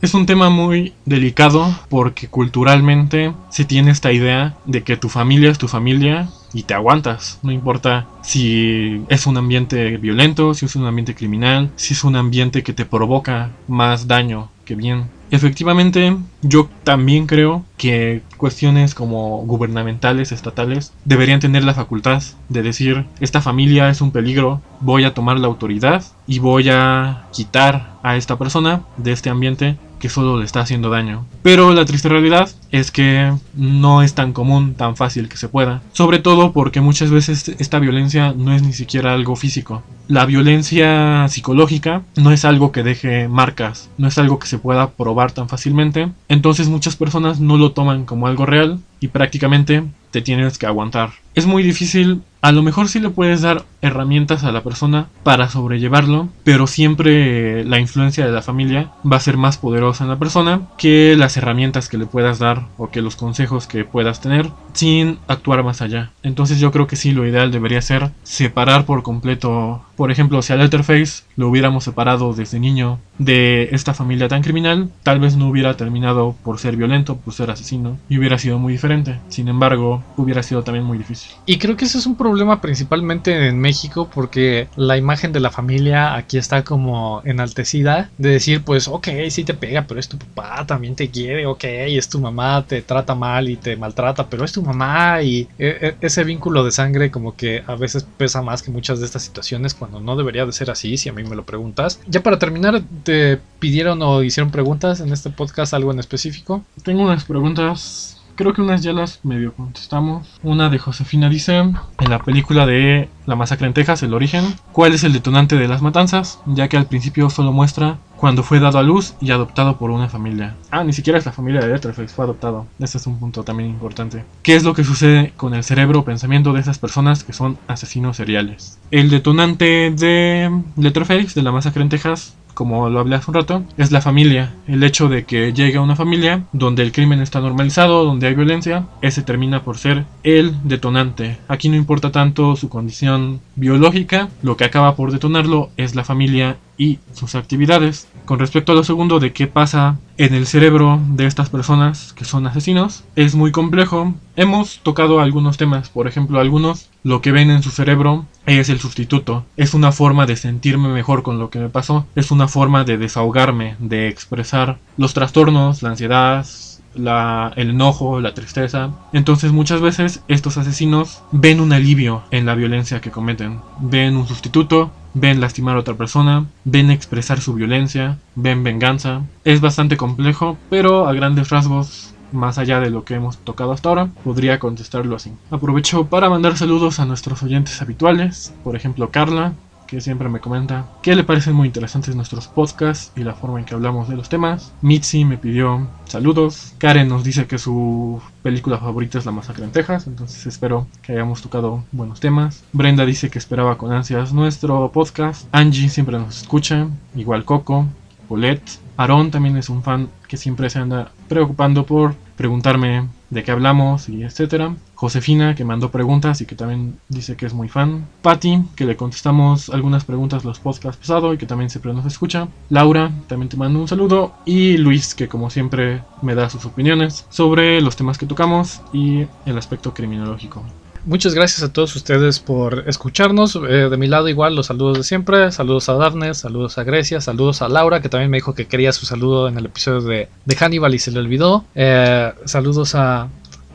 Es un tema muy delicado porque culturalmente se tiene esta idea de que tu familia es tu familia y te aguantas. No importa si es un ambiente violento, si es un ambiente criminal, si es un ambiente que te provoca más daño que bien. Efectivamente, yo también creo que cuestiones como gubernamentales, estatales, deberían tener la facultad de decir, esta familia es un peligro, voy a tomar la autoridad y voy a quitar a esta persona de este ambiente que solo le está haciendo daño. Pero la triste realidad es que no es tan común, tan fácil que se pueda. Sobre todo porque muchas veces esta violencia no es ni siquiera algo físico. La violencia psicológica no es algo que deje marcas, no es algo que se pueda probar tan fácilmente. Entonces muchas personas no lo toman como algo real y prácticamente te tienes que aguantar. Es muy difícil, a lo mejor sí le puedes dar herramientas a la persona para sobrellevarlo, pero siempre la influencia de la familia va a ser más poderosa en la persona que las herramientas que le puedas dar o que los consejos que puedas tener sin actuar más allá. Entonces yo creo que sí, lo ideal debería ser separar por completo, por ejemplo, si a Letterface lo hubiéramos separado desde niño de esta familia tan criminal, tal vez no hubiera terminado por ser violento, por ser asesino, y hubiera sido muy diferente. Sin embargo, hubiera sido también muy difícil. Y creo que ese es un problema principalmente en México porque la imagen de la familia aquí está como enaltecida de decir pues ok, sí te pega, pero es tu papá, también te quiere, ok, es tu mamá, te trata mal y te maltrata, pero es tu mamá y e, e, ese vínculo de sangre como que a veces pesa más que muchas de estas situaciones cuando no debería de ser así, si a mí me lo preguntas. Ya para terminar, ¿te pidieron o hicieron preguntas en este podcast, algo en específico? Tengo unas preguntas creo que unas ya las medio contestamos. Una de Josefina dice, en la película de La masacre en Texas, el origen, ¿cuál es el detonante de las matanzas? Ya que al principio solo muestra cuando fue dado a luz y adoptado por una familia. Ah, ni siquiera es la familia de Letterface, fue adoptado. Este es un punto también importante. ¿Qué es lo que sucede con el cerebro o pensamiento de esas personas que son asesinos seriales? El detonante de Letterface, de la masacre en Texas, como lo hablé hace un rato, es la familia. El hecho de que llegue a una familia donde el crimen está normalizado, donde hay violencia, ese termina por ser el detonante. Aquí no importa tanto su condición biológica, lo que acaba por detonarlo es la familia y sus actividades. Con respecto a lo segundo de qué pasa en el cerebro de estas personas que son asesinos, es muy complejo. Hemos tocado algunos temas, por ejemplo, algunos lo que ven en su cerebro es el sustituto. Es una forma de sentirme mejor con lo que me pasó, es una forma de desahogarme, de expresar los trastornos, la ansiedad, la, el enojo, la tristeza. Entonces muchas veces estos asesinos ven un alivio en la violencia que cometen. Ven un sustituto, ven lastimar a otra persona, ven expresar su violencia, ven venganza. Es bastante complejo, pero a grandes rasgos más allá de lo que hemos tocado hasta ahora, podría contestarlo así. Aprovecho para mandar saludos a nuestros oyentes habituales, por ejemplo Carla, que siempre me comenta que le parecen muy interesantes nuestros podcasts y la forma en que hablamos de los temas. Mitzi me pidió saludos. Karen nos dice que su película favorita es La Masacre en Texas, entonces espero que hayamos tocado buenos temas. Brenda dice que esperaba con ansias nuestro podcast. Angie siempre nos escucha, igual Coco, Paulette. Aaron también es un fan que siempre se anda preocupando por preguntarme de qué hablamos y etcétera. Josefina, que mandó preguntas y que también dice que es muy fan. Patty, que le contestamos algunas preguntas los podcasts pasados y que también siempre nos escucha. Laura, también te mando un saludo. Y Luis, que como siempre me da sus opiniones sobre los temas que tocamos y el aspecto criminológico. Muchas gracias a todos ustedes por escucharnos. Eh, de mi lado igual los saludos de siempre. Saludos a Daphne, saludos a Grecia, saludos a Laura que también me dijo que quería su saludo en el episodio de, Hannibal y se le olvidó. Eh, saludos a,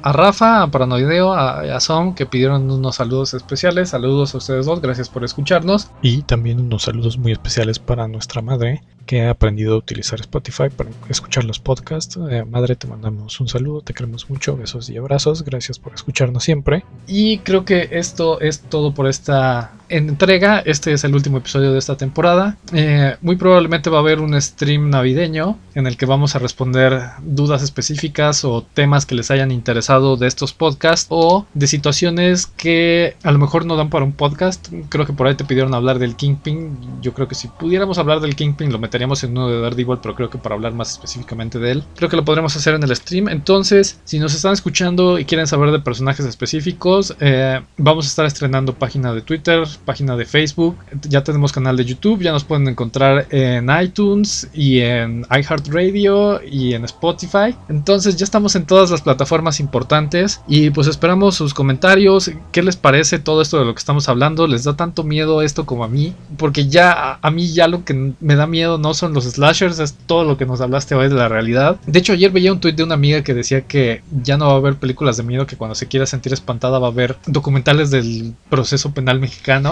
a Rafa, a Paranoideo, a, a Som que pidieron unos saludos especiales. Saludos a ustedes dos, gracias por escucharnos. Y también unos saludos muy especiales para nuestra madre, que ha aprendido a utilizar Spotify para escuchar los podcasts. Eh, madre, te mandamos un saludo, te queremos mucho, besos y abrazos, gracias por escucharnos siempre. Y creo que esto es todo por esta entrega. Este es el último episodio de esta temporada. Eh, muy probablemente va a haber un stream navideño en el que vamos a responder dudas específicas o temas que les hayan interesado de estos podcasts o de situaciones que a lo mejor no dan para un podcast. Creo que por ahí te pidieron hablar del Kingpin. Yo creo que si pudiéramos hablar del Kingpin lo meteríamos en uno de Daredevil, pero creo que para hablar más específicamente de él, creo que lo podremos hacer en el stream. Entonces, si nos están escuchando y quieren saber de personajes específicos, eh, vamos a estar estrenando página de Twitter, página de Facebook, ya tenemos canal de YouTube, ya nos pueden encontrar en iTunes y en iHeartRadio y en Spotify. Entonces ya estamos en todas las plataformas importantes y pues esperamos sus comentarios, qué les parece todo esto de lo que estamos hablando, les da tanto miedo esto como a mí, porque ya a mí ya lo que me da miedo no son los slashers, es todo lo que nos hablaste hoy de la realidad. De hecho ayer veía un tuit de una amiga que decía que ya no va a haber películas de miedo, que cuando se quiera sentir espantada va a haber documentales del proceso penal mexicano.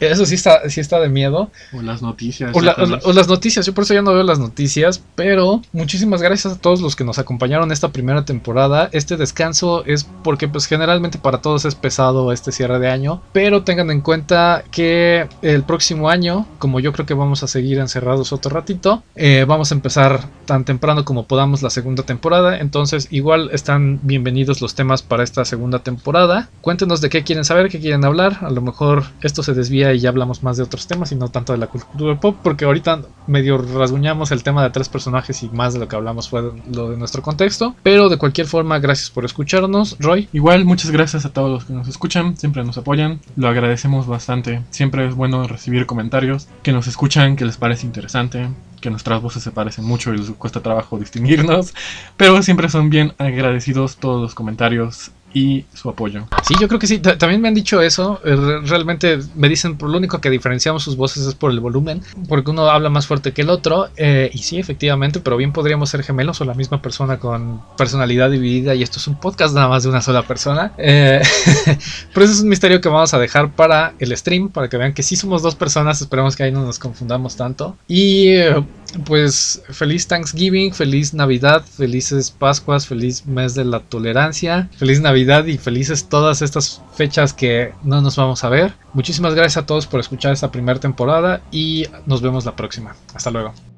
Eso sí está, sí está de miedo. O las noticias. O, las noticias, yo por eso ya no veo las noticias, pero muchísimas gracias a todos los que nos acompañaron esta primera temporada. Este descanso es porque pues generalmente para todos es pesado este cierre de año, pero tengan en cuenta que el próximo año, como yo creo que vamos a seguir encerrados otro ratito, eh, vamos a empezar tan temprano como podamos la segunda temporada, entonces igual están bienvenidos los temas para esta segunda temporada. Cuéntenos de qué quieren saber, qué quieren hablar, a lo mejor esto se desvía y ya hablamos más de otros temas y no tanto de la cultura pop, porque ahorita medio rasguñamos el tema de tres personajes y más de lo que hablamos fue lo de nuestro contexto. Pero de cualquier forma, gracias por escucharnos. Roy. Igual, muchas gracias a todos los que nos escuchan, siempre nos apoyan, lo agradecemos bastante. Siempre es bueno recibir comentarios, que nos escuchan, que les parece interesante que nuestras voces se parecen mucho y les cuesta trabajo distinguirnos, pero siempre son bien agradecidos todos los comentarios y su apoyo. Sí, yo creo que sí. También me han dicho eso. Eh, realmente me dicen, por lo único que diferenciamos sus voces es por el volumen, porque uno habla más fuerte que el otro. Eh, y sí, efectivamente, pero bien podríamos ser gemelos o la misma persona con personalidad dividida. Y esto es un podcast nada más de una sola persona. Eh, *laughs* pero eso es un misterio que vamos a dejar para el stream, para que vean que sí somos dos personas. Esperemos que ahí no nos confundamos tanto. Y pues feliz Thanksgiving, feliz Navidad, felices Pascuas, feliz mes de la tolerancia, feliz Navidad y felices todas estas fechas que no nos vamos a ver. Muchísimas gracias a todos por escuchar esta primera temporada y nos vemos la próxima. Hasta luego.